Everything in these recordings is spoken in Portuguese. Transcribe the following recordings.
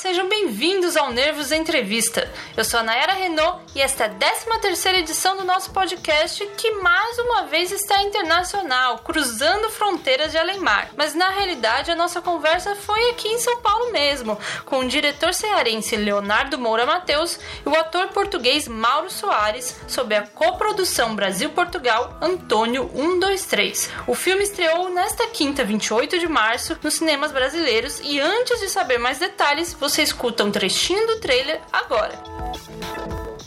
sejam bem-vindos ao Nervos Entrevista. Eu sou a Nayara Renault e esta é a 13 terceira edição do nosso podcast que mais uma vez está internacional, cruzando fronteiras de além-mar. Mas na realidade a nossa conversa foi aqui em São Paulo mesmo, com o diretor cearense Leonardo Moura Mateus e o ator português Mauro Soares sobre a coprodução Brasil-Portugal Antônio 123. O filme estreou nesta quinta, 28 de março, nos cinemas brasileiros e antes de saber mais detalhes, você escuta um trechinho do trailer agora.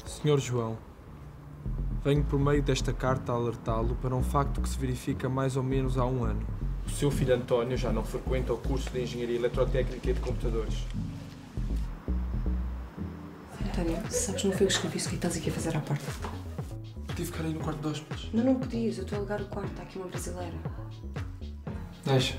Senhor João, venho por meio desta carta alertá-lo para um facto que se verifica mais ou menos há um ano. O seu filho António já não frequenta o curso de Engenharia Eletrotécnica e de Computadores. António, sabes, não foi eu que escrevi isso que estás aqui a fazer à porta. Tive que ficar aí no quarto de hóspedes. Não, não podias, eu estou a alugar o quarto, está aqui uma brasileira. Deixa.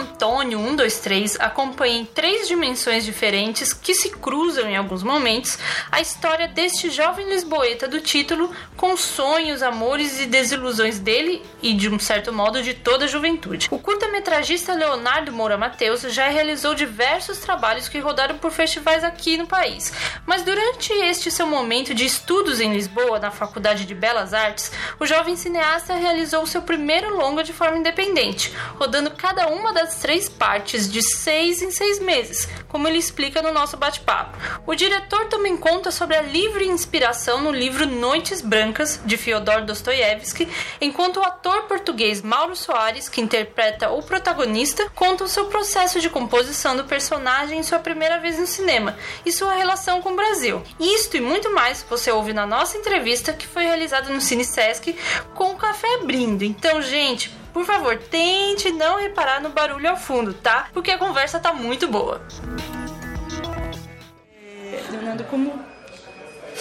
Antônio 123 acompanha em três dimensões diferentes que se cruzam em alguns momentos a história deste jovem lisboeta do título com os sonhos, amores e desilusões dele e, de um certo modo, de toda a juventude. O curta-metragista Leonardo Moura Mateus já realizou diversos trabalhos que rodaram por festivais aqui no país, mas durante este seu momento de estudos em Lisboa, na Faculdade de Belas Artes, o jovem cineasta realizou seu primeiro longa de forma independente, rodando cada uma das três partes de seis em seis meses, como ele explica no nosso bate-papo. O diretor também conta sobre a livre inspiração no livro Noites Brancas, de Fyodor Dostoiévski, enquanto o ator português Mauro Soares, que interpreta o protagonista, conta o seu processo de composição do personagem em sua primeira vez no cinema e sua relação com o Brasil. Isto e muito mais você ouve na nossa entrevista que foi realizada no Cine Sesc com o café brindo. Então, gente, por favor, tente não reparar no barulho ao fundo, tá? Porque a conversa tá muito boa. Leonardo, como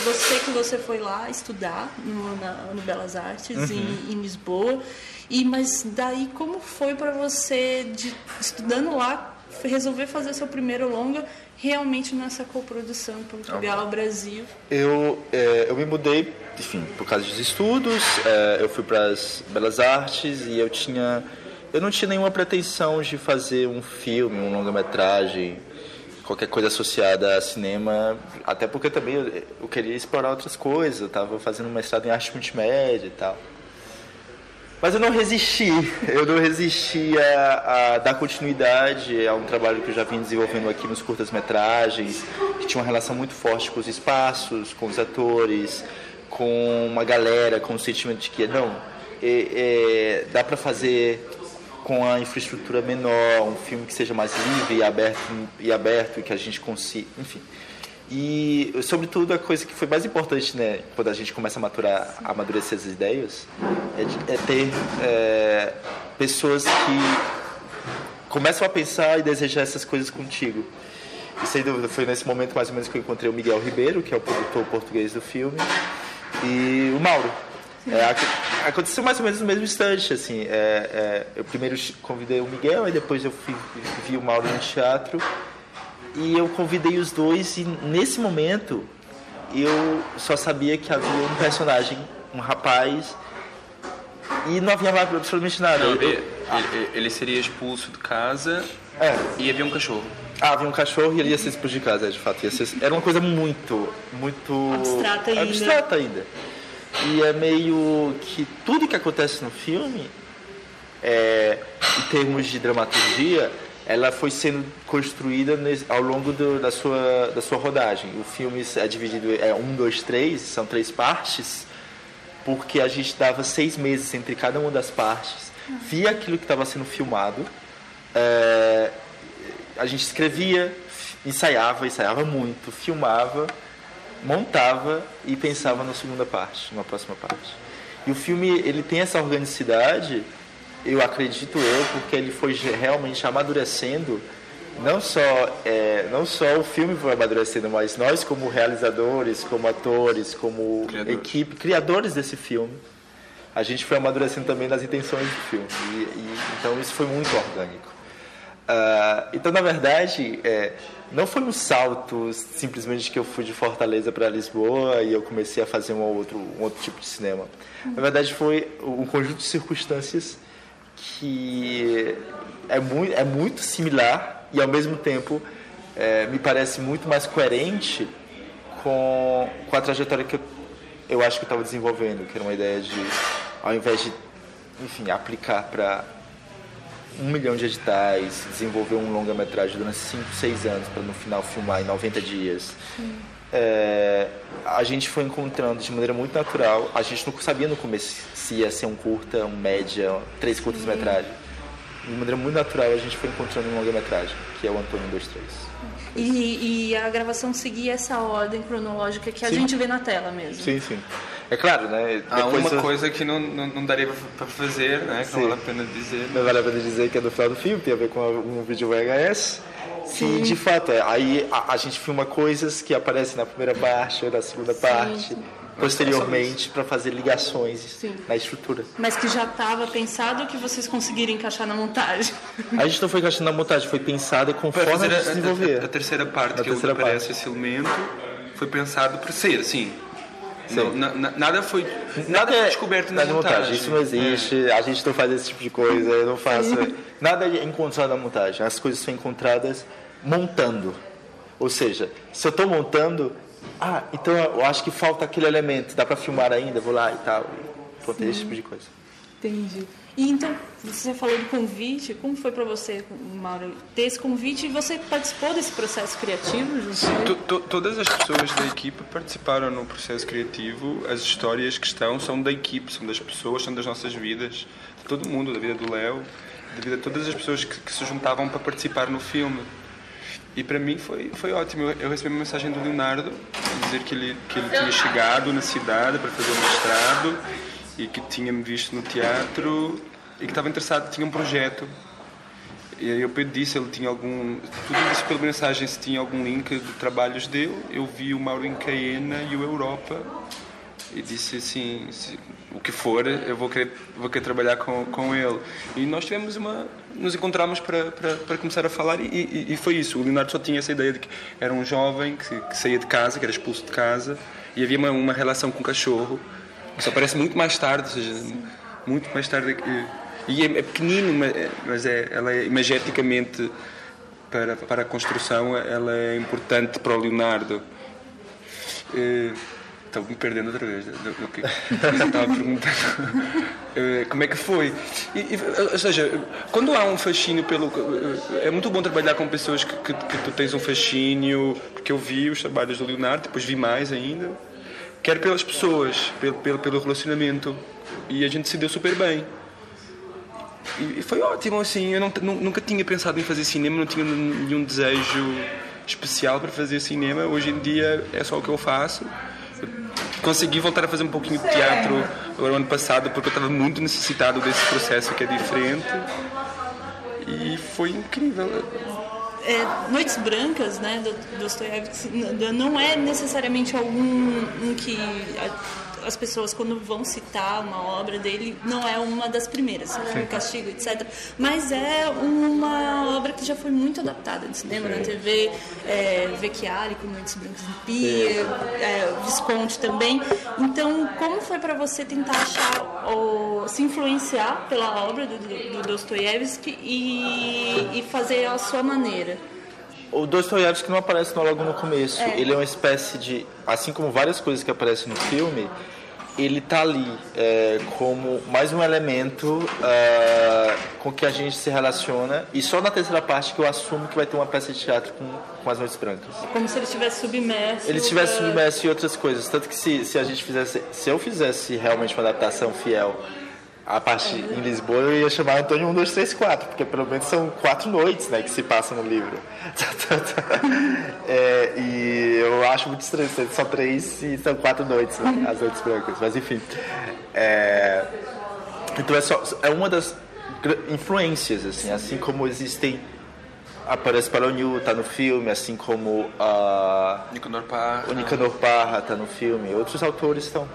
você que você foi lá estudar no, na, no Belas Artes em, em Lisboa, e mas daí como foi para você de, estudando lá resolver fazer seu primeiro longa realmente nessa coprodução Portugal Brasil? Eu, é, eu me mudei, enfim, por causa dos estudos. é, eu fui para as Belas Artes e eu tinha, eu não tinha nenhuma pretensão de fazer um filme, um longa-metragem, qualquer coisa associada a cinema. Até porque também eu, eu queria explorar outras coisas. Eu estava fazendo um mestrado em arte multimédia e tal. Mas eu não resisti, eu não resisti a, a dar continuidade a um trabalho que eu já vim desenvolvendo aqui nos curtas-metragens, que tinha uma relação muito forte com os espaços, com os atores, com uma galera, com o sentimento de que, não, é, é, dá para fazer com a infraestrutura menor, um filme que seja mais livre e aberto, e aberto e que a gente consiga, enfim. E, sobretudo, a coisa que foi mais importante, né, quando a gente começa a maturar, a amadurecer as ideias, é, de- é ter é, pessoas que começam a pensar e desejar essas coisas contigo. E, sem dúvida, foi nesse momento, mais ou menos, que eu encontrei o Miguel Ribeiro, que é o produtor português do filme, e o Mauro. É, ac- aconteceu mais ou menos no mesmo instante, assim. é, é, eu primeiro convidei o Miguel, aí depois eu fui, vi o Mauro no teatro, e eu convidei os dois e nesse momento eu só sabia que havia um personagem, um rapaz, e não havia absolutamente nada. Não, ele- ele seria expulso de casa é, e havia um cachorro. Ah, havia um cachorro e ele ia ser expulso de casa, é, de fato. Ser, era uma coisa muito, muito... Abstrata ainda. Abstrata ainda. E é meio que tudo que acontece no filme, é, em termos de dramaturgia, ela foi sendo construída ao longo do- da, sua, da sua rodagem. O filme é dividido é um, dois, três, são três partes, porque a gente dava seis meses entre cada uma das partes, via aquilo que estava sendo filmado, é, a gente escrevia, ensaiava, ensaiava muito, filmava, montava e pensava na segunda parte, numa próxima parte. E o filme ele tem essa organicidade, eu acredito eu, porque ele foi realmente amadurecendo. Não só, é, não só o filme foi amadurecendo, mas nós como realizadores, como atores, como Criadores. equipe, criadores desse filme, a gente foi amadurecendo também nas intenções do filme. E, e- então isso foi muito orgânico. Ah, então, na verdade, é, não foi um salto simplesmente que eu fui de Fortaleza para Lisboa e eu comecei a fazer um outro, um outro tipo de cinema. Na verdade, foi um conjunto de circunstâncias que é muito, é muito similar e, ao mesmo tempo, é, me parece muito mais coerente com, com a trajetória que eu, eu acho que eu estava desenvolvendo, que era uma ideia de, ao invés de, enfim, aplicar para um milhão de editais, desenvolver um longa-metragem durante 5, 6 anos para no final filmar em 90 dias. É, a gente foi encontrando de maneira muito natural. A gente não sabia no começo se ia ser um curta, um média, três curtas-metragens. De maneira muito natural, a gente foi encontrando um longa-metragem, que é o Antônio 23. E, e a gravação seguia essa ordem cronológica que a Sim. gente vê na tela mesmo. Sim, sim. É claro, né? Há depois uma eu- coisa que não, não, não daria para fazer, né? Que não Sim. vale a pena dizer. Não vale a pena dizer que é do final do filme, tem a ver com um vídeo VHS. Que de fato é. Aí a, a gente filma coisas que aparecem na primeira parte ou na segunda parte, posteriormente, para fazer ligações Sim. na estrutura. Mas que já estava pensado que vocês conseguiram encaixar na montagem. A gente não foi encaixando na montagem, foi pensada conforme a a, a- desenvolver. a terceira parte, A que é terceira aparece parte. esse elemento, foi pensado para ser assim. Não, na- na- nada foi Nada foi é descoberto na nada é montagem. Isso não existe, a gente não faz esse tipo de coisa, eu não faço. Nada é encontrado na montagem, as coisas são encontradas montando. Ou seja, se eu estou montando, ah, então eu acho que falta aquele elemento, dá para filmar ainda, vou lá e tal. Pronto, esse tipo de coisa. Entendi. E então, você falou do convite, como foi para você, Mauro, ter esse convite e você participou desse processo criativo, to- todas as pessoas da equipe participaram no processo criativo. As histórias que estão são da equipe, são das pessoas, são das nossas vidas, de todo mundo, da vida do Léo, da vida de todas as pessoas que, que se juntavam para participar no filme. E para mim foi, foi ótimo. Eu, eu recebi uma mensagem do Leonardo dizer que ele, que ele tinha chegado na cidade para fazer o mestrado e que tinha-me visto no teatro e que estava interessado, tinha um projeto e aí eu pedi se ele tinha algum. Tudo isso pela mensagem, se tinha algum link de trabalhos dele. Eu vi o Mauro em Caena e o Europa e disse assim: se, o que for, eu vou querer, vou querer trabalhar com, com ele. E nós tivemos uma. Nos encontramos para, para, para começar a falar e, e, e foi isso. O Leonardo só tinha essa ideia de que era um jovem que, que saía de casa, que era expulso de casa e havia uma, uma relação com o cachorro que só aparece muito mais tarde, ou seja, muito mais tarde. que- E é, é pequenino, ma- mas é, ela é imageticamente para, para a construção, ela é importante para o Leonardo. Eh, Estou me perdendo outra vez do, do que estava perguntando. Eh, Como é que foi? E, e, ou seja, quando há um fascínio pelo. eh, É muito bom trabalhar com pessoas que, que, que tu tens um fascínio, porque eu vi os trabalhos do Leonardo, depois vi mais ainda. Quer pelas pessoas, pelo, pelo, pelo relacionamento. E a gente se deu super bem. E, e foi ótimo, assim. Eu não, nu- nunca tinha pensado em fazer cinema, não tinha nenhum desejo especial para fazer cinema. Hoje em dia é só o que eu faço. Consegui voltar a fazer um pouquinho de teatro agora, ano passado, porque eu estava muito necessitado desse processo que é diferente. E foi incrível. É, Noites Brancas, né, do Dostoiévski, não é necessariamente algum um que as pessoas quando vão citar uma obra dele não é uma das primeiras, o Castigo, etc. Mas é uma obra que já foi muito adaptada no cinema, na TV, é, Vecchiari com Noites Brancas em Pia, é, Visconti também. Então, como foi para você tentar achar ou se influenciar pela obra do, do, do Dostoiévski e, e fazer a sua maneira? O Dostoiévski não aparece logo no começo. Ele é uma espécie de, assim como várias coisas que aparecem no filme, ele tá ali é, como mais um elemento ah, com que a gente se relaciona. E só na terceira parte que eu assumo que vai ter uma peça de teatro com, com as noites brancas. Como se ele estivesse submerso. Ele estivesse é, submerso em outras coisas. Tanto que se, se a gente fizesse, se eu fizesse realmente uma adaptação fiel à parte em Lisboa, eu ia chamar Antônio 1, 2, 3, 4, porque pelo menos são quatro noites né, que se passam no livro. É, e eu acho muito estranho, são três e são quatro noites, né, as noites brancas. Mas enfim. É, então é, só, é uma das influências, assim, assim como existem. Aparece Paloniu, tá no filme, assim como a. Nicanor Parra. O Nicanor Parra está no filme, outros autores estão.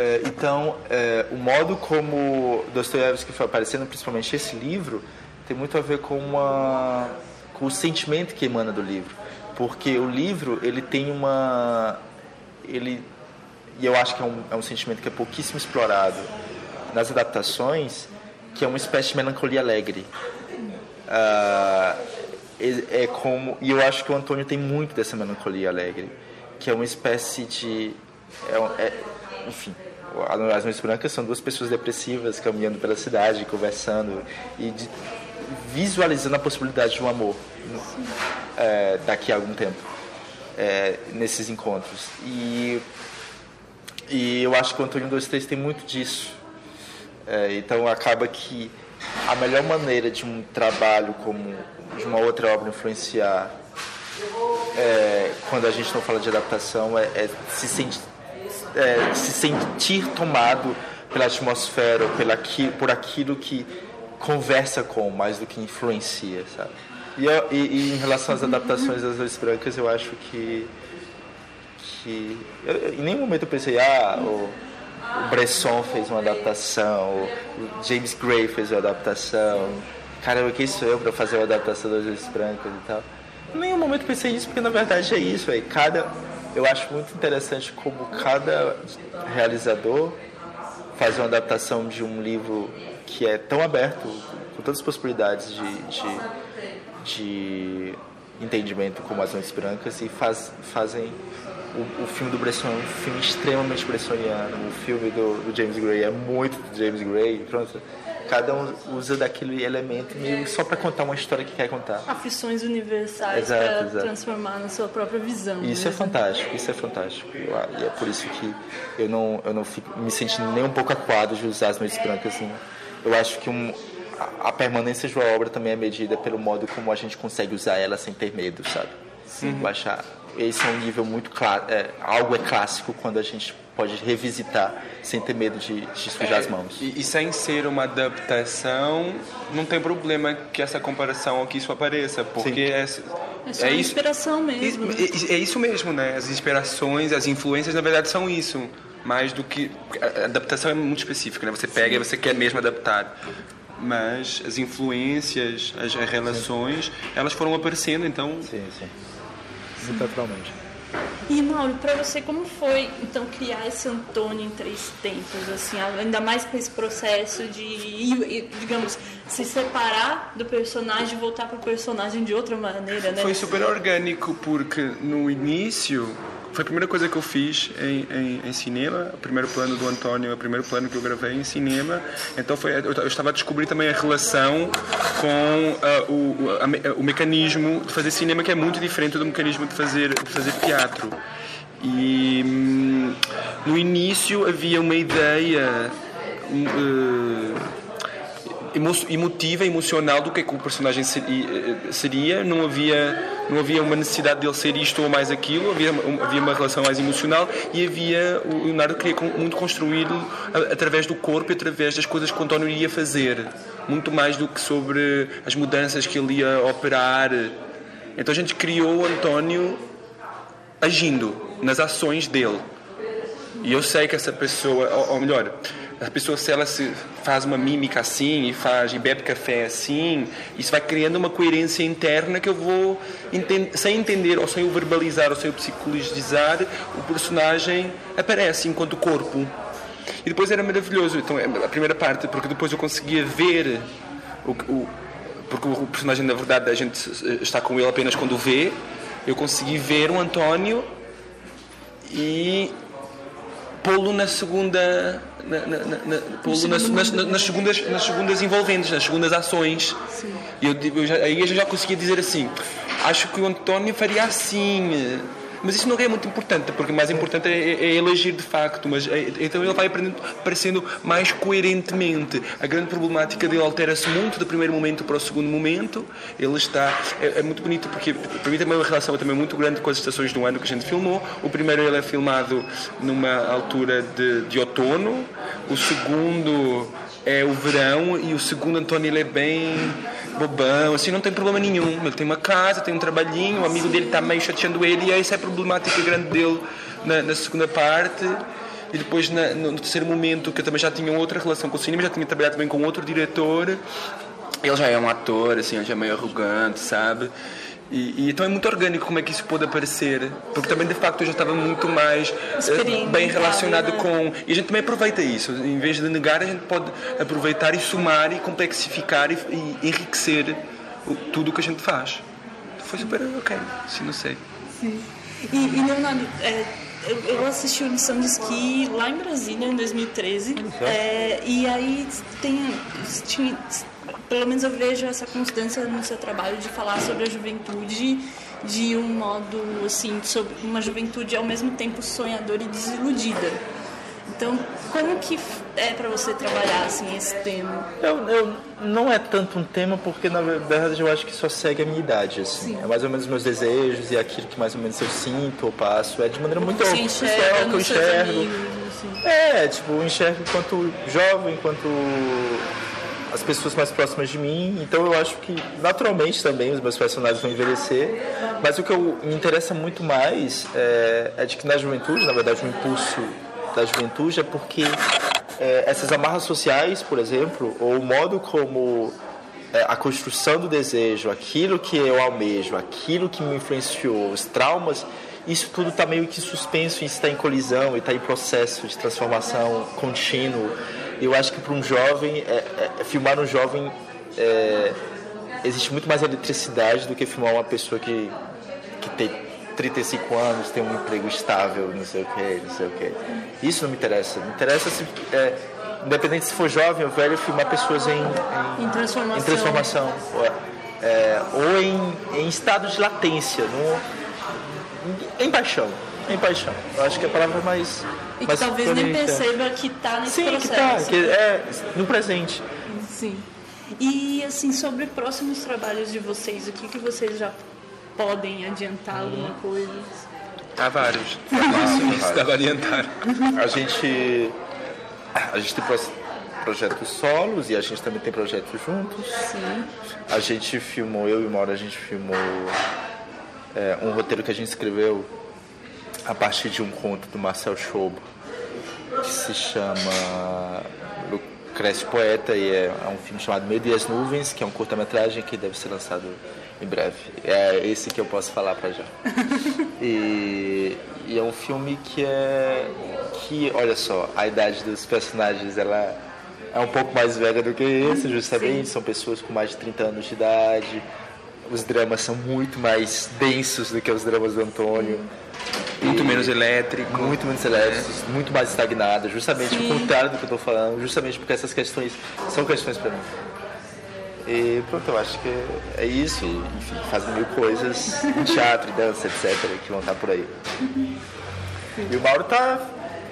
É, então, é, o modo como Dostoiévski foi aparecendo, principalmente esse livro, tem muito a ver com uma com o sentimento que emana do livro, porque o livro ele tem uma ele e eu acho que é um, é um sentimento que é pouquíssimo explorado nas adaptações, que é uma espécie de melancolia alegre. É, é como e eu acho que o Antônio tem muito dessa melancolia alegre, que é uma espécie de é, é, enfim, as Noites Brancas são duas pessoas depressivas caminhando pela cidade, conversando e de, visualizando a possibilidade de um amor é, daqui a algum tempo é, nesses encontros. E, e eu acho que o Antônio 23 tem muito disso. É, então acaba que a melhor maneira de um trabalho como de uma outra obra influenciar é, quando a gente não fala de adaptação é, é se sentir é, se sentir tomado pela atmosfera, pela, por aquilo que conversa com, mais do que influencia, sabe? E, e, e em relação às adaptações das Luzes Brancas, eu acho que. que eu, em nenhum momento eu pensei, ah, o, o Bresson fez uma adaptação, o, James Gray fez uma adaptação. Caramba, quem sou eu para fazer uma adaptação das Luzes Brancas e tal? Em nenhum momento pensei isso, porque na verdade é isso, é cada eu acho muito interessante como cada realizador faz uma adaptação de um livro que é tão aberto, com todas as possibilidades de, de, de entendimento como As Noites Brancas e faz, fazem o, o, filme do Bresson um filme extremamente bressoniano, o filme do, do James Gray é muito do James Gray, pronto cada um usa daquele elemento meio só para contar uma história que quer contar. Aflições universais para transformar na sua própria visão. Isso é fantástico, isso é fantástico. E é por isso que eu não, eu não fico me sentindo nem um pouco acuado de usar as noites brancas. Assim. Eu acho que um, a, a permanência de uma obra também é medida pelo modo como a gente consegue usar ela sem ter medo, sabe? Sim. Baixar. Esse é um nível muito claro. É, algo é clássico quando a gente pode revisitar sem ter medo de, de sujar é, as mãos. E, e, sem ser uma adaptação, não tem problema que essa comparação ou que isso apareça, porque é, é, só é isso, inspiração mesmo. É, é, isso mesmo, né? As inspirações, as influências, na verdade, são isso. Mais do que. A adaptação é muito específica, né? Você pega Sim. e você quer mesmo adaptar mas as influências, as, relações, sim. elas foram aparecendo, então. Sim, sim. Muito naturalmente. E Mauro, para você como foi então criar esse Antônio em três tempos, assim, ainda mais com esse processo de, digamos, se separar do personagem e voltar para o personagem de outra maneira, né? Foi super orgânico porque no início foi a primeira coisa que eu fiz em, em, em, cinema. O primeiro plano do António o primeiro plano que eu gravei em cinema. Então foi, eu, eu estava a descobrir também a relação com uh, o, a, o mecanismo de fazer cinema, que é muito diferente do mecanismo de fazer, de fazer teatro. E hum, no início havia uma ideia. Uh, emotiva, emocional do que é que o personagem eh, seria. Não havia, não havia uma necessidade dele ser isto ou mais aquilo, havia, havia uma relação mais emocional e havia. O Leonardo queria muito construir através do corpo e através das coisas que o António ia fazer. Muito mais do que sobre as mudanças que ele ia operar. Então a gente criou o António agindo nas ações dele. E eu sei que essa pessoa, ou melhor, a pessoa se ela se faz uma mímica assim e faz e bebe café assim isso vai criando uma coerência interna que eu vou sem entender ou sem o verbalizar ou sem o psicologizar o personagem aparece enquanto corpo. E depois era maravilhoso então é, a primeira parte porque depois eu conseguia ver o, o porque o personagem na verdade a gente está com ele apenas quando vê. Eu consegui ver o António e pô-lo na segunda na, na, na, pô-lo nas, nas, nas, segundas nas segundas envolventes nas segundas ações Sim. e eu, eu já, aí eu já conseguia dizer assim acho que o António faria assim mas isso não é muito importante, porque o mais importante é, é, é ele agir de facto. Mas, é, então ele vai aprendendo, parecendo mais coerentemente. A grande problemática dele altera-se muito do primeiro momento para o segundo momento. Ele está. É, é, muito bonito porque, para mim, também uma relação também muito grande com as estações do ano que a gente filmou. O primeiro ele é filmado numa altura de, de outono, o segundo é o verão e o segundo António ele é bem bobão, assim, não tem problema nenhum. Ele tem uma casa, tem um trabalhinho, o amigo dele está meio chateando ele e essa é a problemática grande dele na, na segunda parte. E depois, na, no terceiro momento, que eu também já tinha outra relação com o cinema, já tinha trabalhado também com outro diretor, Ele já é um ator, assim, ele já é meio arrogante, sabe? E, e, então é muito orgânico como é que isso pode aparecer, porque também de facto eu já estava muito mais uh, bem relacionado né? com. E a gente também aproveita isso, em vez de negar, a gente pode aproveitar e somar e complexificar e, e enriquecer o, tudo o que a gente faz. Foi super ok, sim, não sei. Sim. E, e Leonardo, é, eu, eu assisti o Lição de Esqui lá em Brasília em 2013, é, e aí tem, tinha pelo menos eu vejo essa constância no seu trabalho de falar sobre a juventude de um modo assim, sobre uma juventude ao mesmo tempo sonhadora e desiludida. Então, como que é para você trabalhar assim esse tema? Eu, eu, não é tanto um tema porque na verdade eu acho que só segue a minha idade assim. Sim. É mais ou menos meus desejos e aquilo que mais ou menos eu sinto ou passo. É de maneira muito Você enxerga que eu enxergo. Amigos, assim. É, tipo, eu enxergo enquanto jovem, enquanto as pessoas mais próximas de mim. Então eu acho que naturalmente também os meus personagens vão envelhecer. Mas o que eu, me interessa muito mais é, é de que na juventude, na verdade, o impulso da juventude é porque é, essas amarras sociais, por exemplo, ou o modo como é, a construção do desejo, aquilo que eu almejo, aquilo que me influenciou, os traumas, isso tudo está meio que suspenso, está em colisão está em processo de transformação contínuo. Eu acho que para um jovem, é, é, filmar um jovem, é, existe muito mais eletricidade do que filmar uma pessoa que, que tem 35 anos, tem um emprego estável, não sei o que, não sei o que. Isso não me interessa. Me interessa se, é, independente se for jovem ou velho, filmar pessoas em, em, em transformação, em transformação ou, é, ou em, em estado de latência, no, em paixão. Em paixão. Eu acho que a palavra é mais e que talvez nem perceba que está nesse Sim, processo. Que tá, que é no presente. Sim. E assim, sobre próximos trabalhos de vocês, o que, que vocês já podem adiantar alguma coisa? Há vários. Para adiantar. A gente, a gente tem projetos solos e a gente também tem projetos juntos. Sim. A gente filmou, eu e Maura, a gente filmou é, um roteiro que a gente escreveu a partir de um conto do Marcel Schobo que se chama Cresce Poeta e é, é, um filme chamado Meio e as Nuvens, que é um curta-metragem que deve ser lançado em breve. É esse que eu posso falar para já. E, e, é um filme que é que, olha só, a idade dos personagens ela é um pouco mais velha do que esse, justamente, Sim. são pessoas com mais de 30 anos de idade. Os dramas são muito mais densos do que os dramas do Antônio. Muito menos elétrico. Muito menos elétricos, é. muito mais estagnado, justamente Sim. o contrário do que eu estou falando, justamente porque essas questões são questões para mim. E pronto, eu acho que é isso. E, enfim, fazem mil coisas em teatro, dança, etc., que vão estar por aí. E o Mauro tá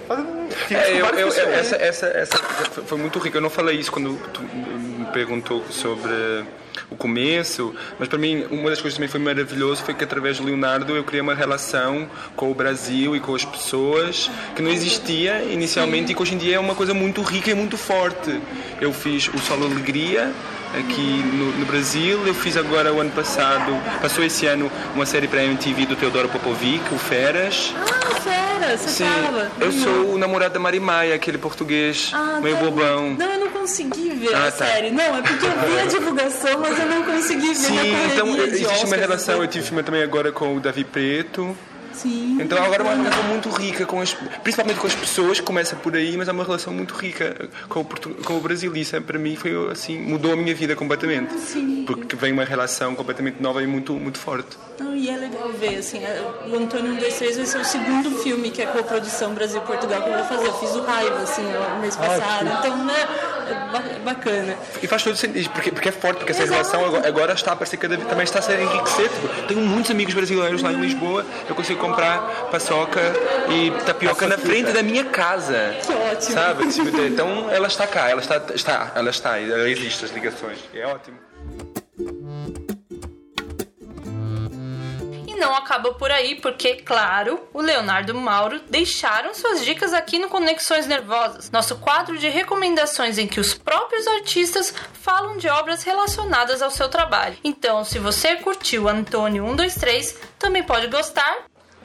fazendo. É, eu, eu, essa, essa, essa foi muito rico. Eu não falei isso quando tu me perguntou sobre o começo, mas para mim uma das coisas que também foi maravilhoso foi que através do Leonardo eu criei uma relação com o Brasil e com as pessoas que não existia inicialmente e que hoje em dia é uma coisa muito rica e muito forte. Eu fiz o Solo Alegria aqui no, no, Brasil. Eu fiz agora o ano passado, passou esse ano uma série para a MTV do Teodoro Popovic, o Feras. Ah, Feras, você Sim, tava. Eu sou o namorado da Mari Maia, aquele português ah, meio tá. bobão. Não, eu não consegui ver ah, a tá. série. Não, é porque eu vi a divulgação, mas eu não consegui ver Sim, então existe uma relação. Eu tive filme também agora com o Davi Preto. Sim. Então agora é uma relação muito rica, com as, principalmente com as pessoas, que começa por aí, mas é uma relação muito rica com o, com o Brasil. E isso para mim foi assim, mudou a minha vida completamente. Sim. Porque vem uma relação completamente nova e muito, muito forte. Não, e é legal ver, assim, é, o Antônio 1, 2, 3 vai ser o segundo filme que é co-produção Brasil-Portugal que eu vou fazer. Eu fiz o Raiva, assim, no mês ah, passado. Ah, então, né, é bacana. E faz todo sentido, porque, porque é forte, porque essa Exato. relação agora, está a parecer cada vez, também está a ser enriquecer. Tipo, tenho muitos amigos brasileiros lá em Lisboa, eu consigo comprar paçoca e tapioca na frente da minha casa. Que ótimo. Sabe? Então ela está cá, ela está, está, ela está, ela existe as ligações. É ótimo. E não acaba por aí, porque, claro, o Leonardo Mauro deixaram suas dicas aqui no Conexões Nervosas, nosso quadro de recomendações em que os próprios artistas falam de obras relacionadas ao seu trabalho. Então, se você curtiu Antônio 123, também pode gostar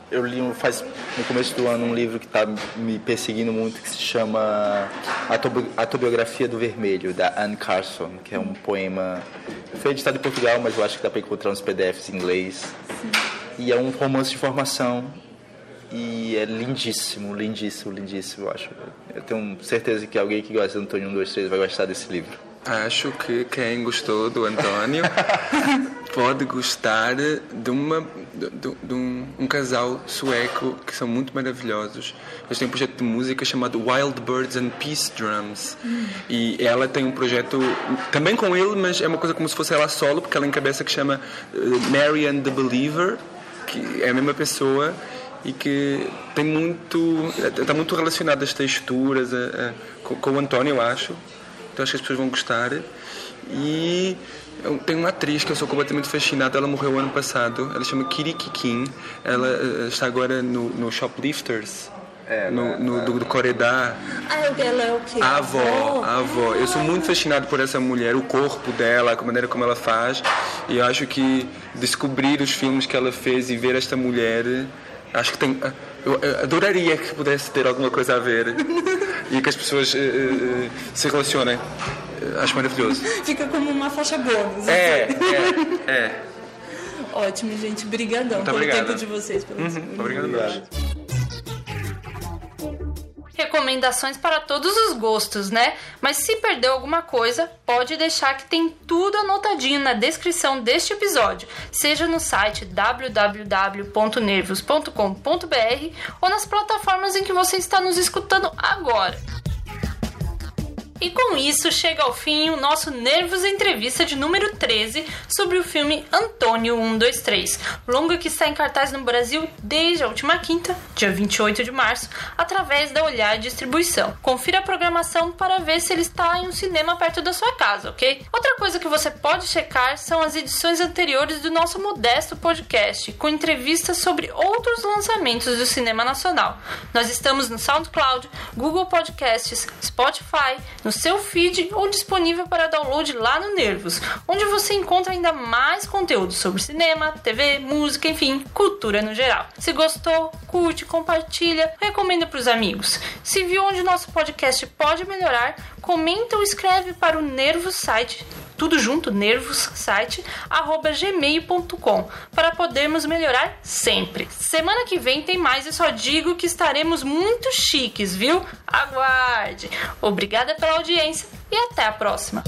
eu li um- faz no começo do ano um livro que está me perseguindo muito que se chama Autobi- Autobiografia do Vermelho da Anne Carson, que é um poema foi editado em Portugal, mas eu acho que dá para encontrar uns PDFs em inglês. E é um romance de formação e é lindíssimo, lindíssimo, lindíssimo, eu acho. Eu tenho certeza que alguém que gosta do Antônio 1, 2, 3 vai gostar desse livro. Acho que quem gostou do Antônio pode gostar de, uma, de, de- um, um casal sueco que são muito maravilhosos. Eles têm um projeto de música chamado Wild Birds and Peace Drums. E ela tem um projeto também com ele, mas é uma coisa como se fosse ela solo, porque ela encabeça que chama eh, Mary and the Believer, que é a mesma pessoa e que tem muito está muito relacionado às texturas a- a- com, com o António eu acho. Então acho que as pessoas vão gostar. E tenho uma atriz que eu sou completamente fascinado ela morreu ano passado. Ela chama Kiri Kikin ela eh, está agora no, no Shoplifters no, no, do, do Coredá Ah, ela é o quê? a avó, a avó. Eu sou muito fascinado por essa mulher, o corpo dela, a maneira como ela faz. E eu acho que descobrir os filmes que ela fez e ver esta mulher, acho que tem. Eu eu adoraria que pudesse ter alguma coisa a ver e que as pessoas eh, eh, se relacionem. Acho maravilhoso. Fica como uma faixa bônus. É, assim. é, é. Ótimo, gente. Brigadão Muito pelo obrigado. tempo de vocês. Pelo Obrigado, nós. Recomendações para todos os gostos, né? Mas se perdeu alguma coisa, pode deixar que tem tudo anotadinho na descrição deste episódio, seja no site www.nervos.com.br ou nas plataformas em que você está nos escutando agora. E com isso chega ao fim o nosso Nervos Entrevista de número 13 sobre o filme Antônio 123, longa que está em cartaz no Brasil desde a última quinta, dia 28 de março, através da Olhar Distribuição. Confira a programação para ver se ele está em um cinema perto da sua casa, ok? Outra coisa que você pode checar são as edições anteriores do nosso modesto podcast, com entrevistas sobre outros lançamentos do cinema nacional. Nós estamos no SoundCloud, Google Podcasts, Spotify, no seu feed ou disponível para download lá no Nervos, onde você encontra ainda mais conteúdo sobre cinema, TV, música, enfim, cultura no geral. Se gostou, curte, compartilha, recomenda para os amigos. Se viu onde nosso podcast pode melhorar, comenta ou escreve para o Nervos site tudo junto, nervos, site, arroba gmail.com, para podermos melhorar sempre. Semana que vem tem mais e só digo que estaremos muito chiques, viu? Aguarde! Obrigada pela audiência e até a próxima!